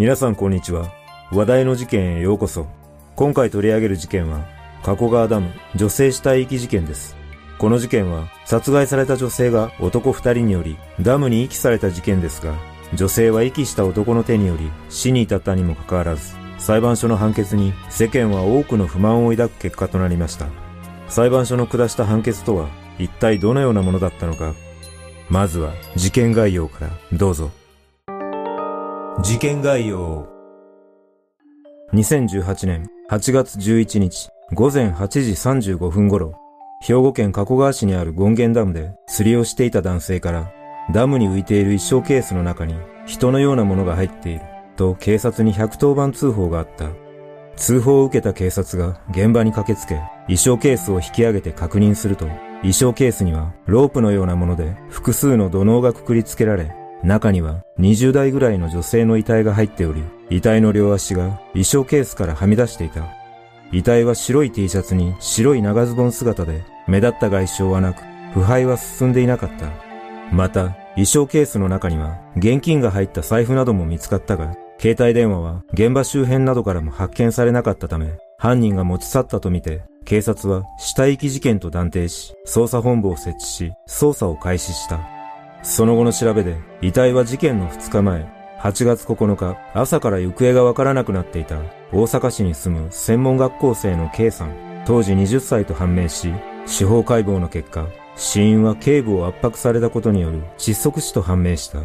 皆さんこんにちは。話題の事件へようこそ。今回取り上げる事件は、加古川ダム女性死体遺棄事件です。この事件は、殺害された女性が男二人により、ダムに遺棄された事件ですが、女性は遺棄した男の手により、死に至ったにもかかわらず、裁判所の判決に世間は多くの不満を抱く結果となりました。裁判所の下した判決とは、一体どのようなものだったのか。まずは、事件概要から、どうぞ。事件概要。2018年8月11日午前8時35分頃、兵庫県加古川市にある権現ダムで釣りをしていた男性から、ダムに浮いている一生ケースの中に人のようなものが入っていると警察に110番通報があった。通報を受けた警察が現場に駆けつけ、衣装ケースを引き上げて確認すると、衣装ケースにはロープのようなもので複数の土のがくくりつけられ、中には20代ぐらいの女性の遺体が入っており、遺体の両足が衣装ケースからはみ出していた。遺体は白い T シャツに白い長ズボン姿で、目立った外傷はなく、腐敗は進んでいなかった。また、衣装ケースの中には現金が入った財布なども見つかったが、携帯電話は現場周辺などからも発見されなかったため、犯人が持ち去ったとみて、警察は死体遺棄事件と断定し、捜査本部を設置し、捜査を開始した。その後の調べで、遺体は事件の2日前、8月9日、朝から行方がわからなくなっていた、大阪市に住む専門学校生の K さん、当時20歳と判明し、司法解剖の結果、死因は頸部を圧迫されたことによる窒息死と判明した。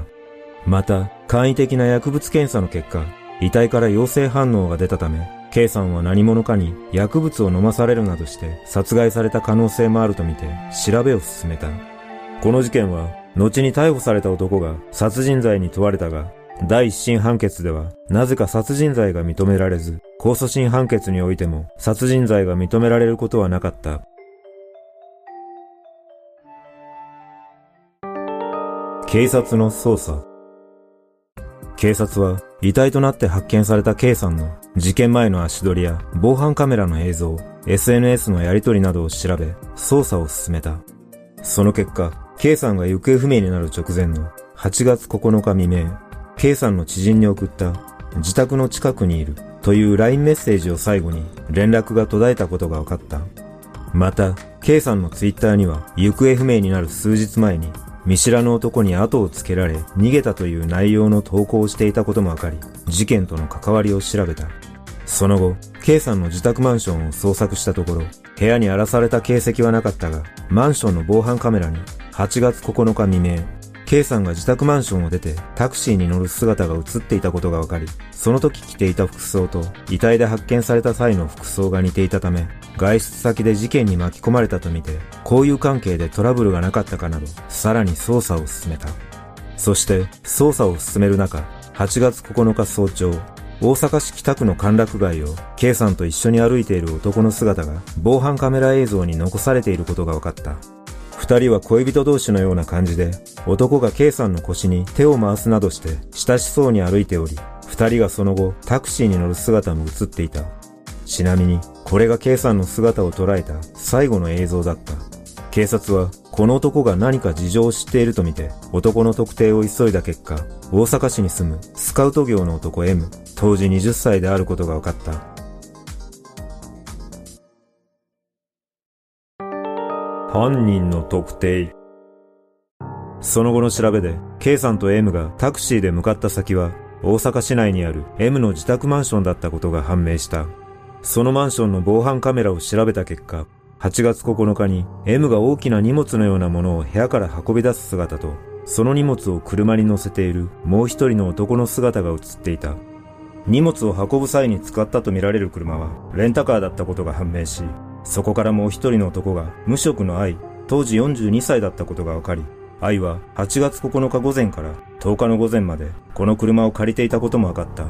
また、簡易的な薬物検査の結果、遺体から陽性反応が出たため、K さんは何者かに薬物を飲まされるなどして殺害された可能性もあるとみて調べを進めた。この事件は後に逮捕された男が殺人罪に問われたが、第一審判決では、なぜか殺人罪が認められず、控訴審判決においても殺人罪が認められることはなかった。警察の捜査。警察は遺体となって発見された K さんの事件前の足取りや防犯カメラの映像、SNS のやり取りなどを調べ、捜査を進めた。その結果、K さんが行方不明になる直前の8月9日未明、K さんの知人に送った自宅の近くにいるという LINE メッセージを最後に連絡が途絶えたことが分かった。また、K さんのツイッターには行方不明になる数日前に見知らぬ男に後をつけられ逃げたという内容の投稿をしていたことも分かり、事件との関わりを調べた。その後、K さんの自宅マンションを捜索したところ、部屋に荒らされた形跡はなかったが、マンションの防犯カメラに8月9日未明、K さんが自宅マンションを出てタクシーに乗る姿が映っていたことが分かり、その時着ていた服装と遺体で発見された際の服装が似ていたため、外出先で事件に巻き込まれたとみて、交友関係でトラブルがなかったかなど、さらに捜査を進めた。そして、捜査を進める中、8月9日早朝、大阪市北区の歓楽街を K さんと一緒に歩いている男の姿が防犯カメラ映像に残されていることが分かった。二人は恋人同士のような感じで、男が K さんの腰に手を回すなどして親しそうに歩いており、二人がその後タクシーに乗る姿も映っていた。ちなみに、これが K さんの姿を捉えた最後の映像だった。警察は、この男が何か事情を知っているとみて、男の特定を急いだ結果、大阪市に住むスカウト業の男 M、当時20歳であることが分かった。犯人の特定。その後の調べで、K さんと M がタクシーで向かった先は、大阪市内にある M の自宅マンションだったことが判明した。そのマンションの防犯カメラを調べた結果、8月9日に M が大きな荷物のようなものを部屋から運び出す姿と、その荷物を車に乗せているもう一人の男の姿が映っていた。荷物を運ぶ際に使ったとみられる車はレンタカーだったことが判明し、そこからもう一人の男が無職の愛、当時42歳だったことが分かり、愛は8月9日午前から10日の午前までこの車を借りていたことも分かった。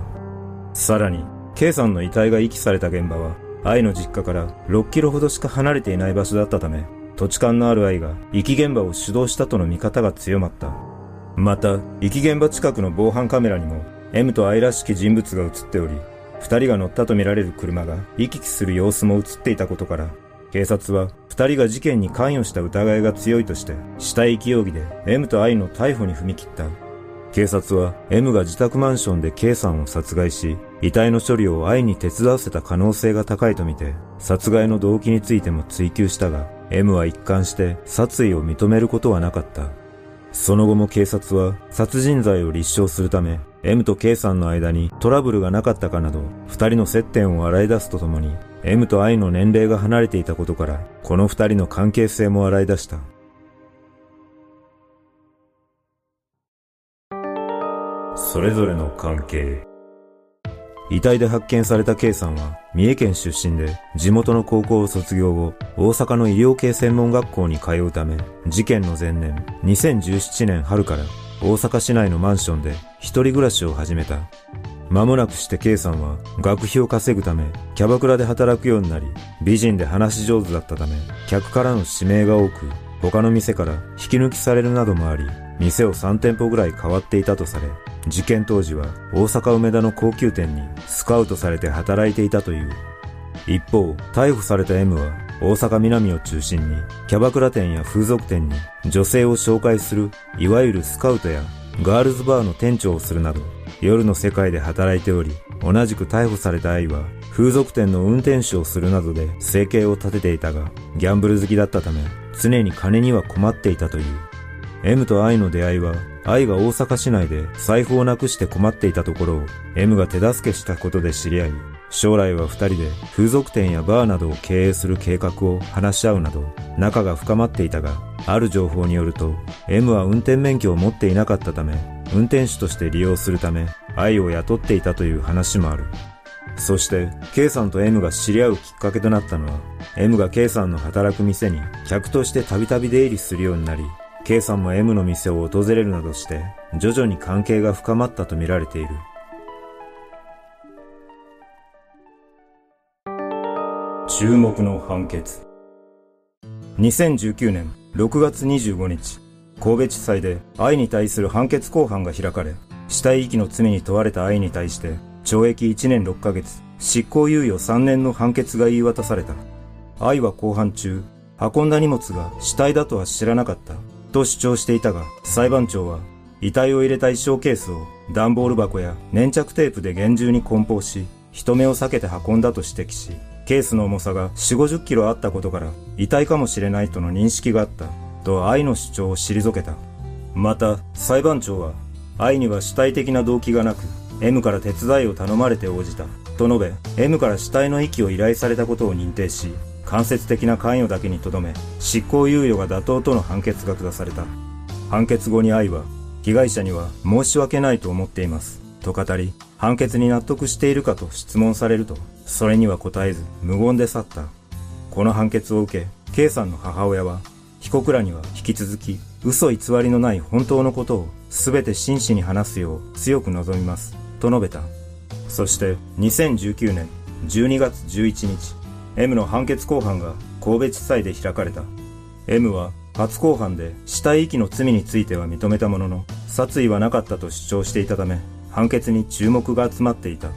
さらに、K さんの遺体が遺棄された現場は、愛の実家から6キロほどしか離れていない場所だったため、土地勘のある愛が遺棄現場を主導したとの見方が強まった。また、遺棄現場近くの防犯カメラにも M と愛らしき人物が映っており、二人が乗ったとみられる車が行き来する様子も映っていたことから、警察は二人が事件に関与した疑いが強いとして、死体遺棄容疑で M と I の逮捕に踏み切った。警察は M が自宅マンションで K さんを殺害し、遺体の処理を愛に手伝わせた可能性が高いとみて、殺害の動機についても追及したが、M は一貫して殺意を認めることはなかった。その後も警察は殺人罪を立証するため、M と K さんの間にトラブルがなかったかなど、二人の接点を洗い出すとともに、M と I の年齢が離れていたことから、この二人の関係性も洗い出した。それぞれの関係。遺体で発見された K さんは、三重県出身で、地元の高校を卒業後、大阪の医療系専門学校に通うため、事件の前年、2017年春から、大阪市内のマンションで一人暮らしを始めた。間もなくして K さんは学費を稼ぐためキャバクラで働くようになり美人で話し上手だったため客からの指名が多く他の店から引き抜きされるなどもあり店を3店舗ぐらい変わっていたとされ事件当時は大阪梅田の高級店にスカウトされて働いていたという。一方、逮捕された M は大阪南を中心にキャバクラ店や風俗店に女性を紹介するいわゆるスカウトやガールズバーの店長をするなど夜の世界で働いており同じく逮捕された愛は風俗店の運転手をするなどで生計を立てていたがギャンブル好きだったため常に金には困っていたという M と愛の出会いは愛が大阪市内で財布をなくして困っていたところを M が手助けしたことで知り合い、将来は二人で風俗店やバーなどを経営する計画を話し合うなど仲が深まっていたが、ある情報によると M は運転免許を持っていなかったため、運転手として利用するため愛を雇っていたという話もある。そして、K さんと M が知り合うきっかけとなったのは、M が K さんの働く店に客としてたびたび出入りするようになり、K さんも M の店を訪れるなどして、徐々に関係が深まったとみられている。注目の判決。2019年6月25日、神戸地裁で愛に対する判決公判が開かれ、死体遺棄の罪に問われた愛に対して、懲役1年6ヶ月、執行猶予3年の判決が言い渡された。愛は公判中、運んだ荷物が死体だとは知らなかった。と主張していたが、裁判長は、遺体を入れた衣装ケースを段ボール箱や粘着テープで厳重に梱包し、人目を避けて運んだと指摘し、ケースの重さが4、50キロあったことから、遺体かもしれないとの認識があった、と愛の主張を退けた。また、裁判長は、愛には主体的な動機がなく、M から手伝いを頼まれて応じた、と述べ、M から死体の遺棄を依頼されたことを認定し、間接的な関与だけにとどめ、執行猶予が妥当との判決が下された。判決後に愛は、被害者には申し訳ないと思っています。と語り、判決に納得しているかと質問されると、それには答えず、無言で去った。この判決を受け、K さんの母親は、被告らには引き続き、嘘偽りのない本当のことを全て真摯に話すよう強く望みます。と述べた。そして、2019年12月11日、M の判決公判が神戸地裁で開かれた。M は初公判で死体遺棄の罪については認めたものの、殺意はなかったと主張していたため、判決に注目が集まっていた。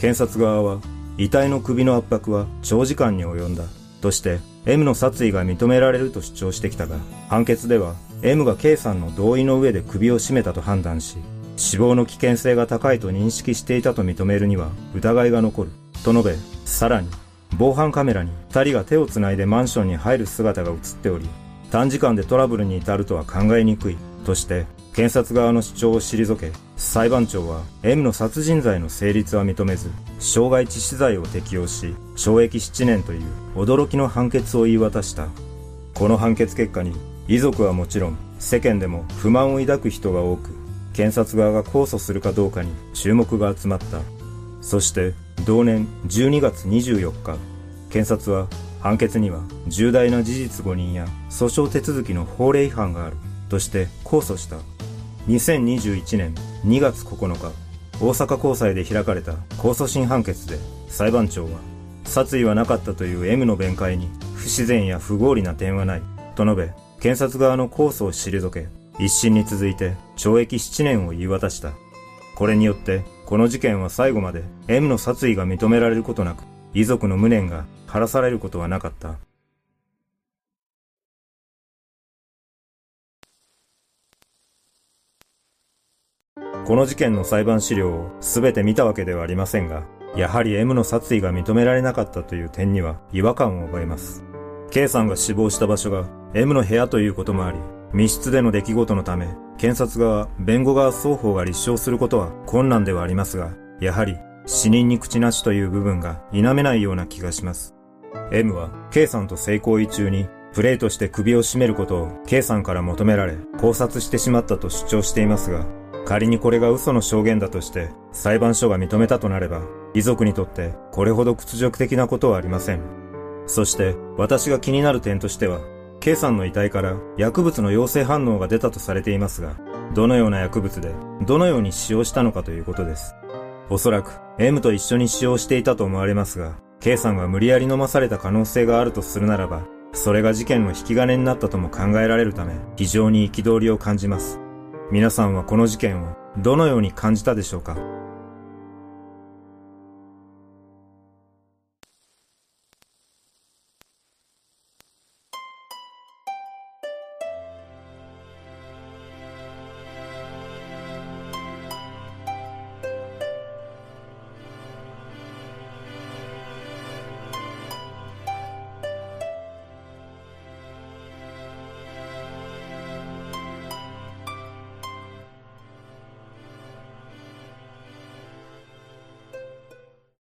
検察側は、遺体の首の圧迫は長時間に及んだ、として、M の殺意が認められると主張してきたが、判決では、M が K さんの同意の上で首を絞めたと判断し、死亡の危険性が高いと認識していたと認めるには疑いが残る、と述べ、さらに、防犯カメラに二人が手を繋いでマンションに入る姿が映っており、短時間でトラブルに至るとは考えにくい、として、検察側の主張を退け、裁判長は M の殺人罪の成立は認めず、傷害致死罪を適用し、懲役7年という驚きの判決を言い渡した。この判決結果に、遺族はもちろん、世間でも不満を抱く人が多く、検察側が控訴するかどうかに注目が集まった。そして、同年12月24日、検察は判決には重大な事実誤認や訴訟手続きの法令違反があるとして控訴した。2021年2月9日、大阪高裁で開かれた控訴審判決で裁判長は殺意はなかったという M の弁解に不自然や不合理な点はないと述べ、検察側の控訴を退け、一審に続いて懲役7年を言い渡した。これによってこの事件は最後まで M の殺意が認められることなく、遺族の無念が晴らされることはなかった。この事件の裁判資料を全て見たわけではありませんが、やはり M の殺意が認められなかったという点には違和感を覚えます。K さんが死亡した場所が M の部屋ということもあり、密室での出来事のため、検察側、弁護側双方が立証することは困難ではありますが、やはり死人に口なしという部分が否めないような気がします。M は K さんと性行為中にプレイとして首を絞めることを K さんから求められ考察してしまったと主張していますが、仮にこれが嘘の証言だとして裁判所が認めたとなれば、遺族にとってこれほど屈辱的なことはありません。そして私が気になる点としては、K さんの遺体から薬物の陽性反応が出たとされていますが、どのような薬物でどのように使用したのかということです。おそらく M と一緒に使用していたと思われますが、K さんが無理やり飲まされた可能性があるとするならば、それが事件の引き金になったとも考えられるため、非常に憤りを感じます。皆さんはこの事件をどのように感じたでしょうか？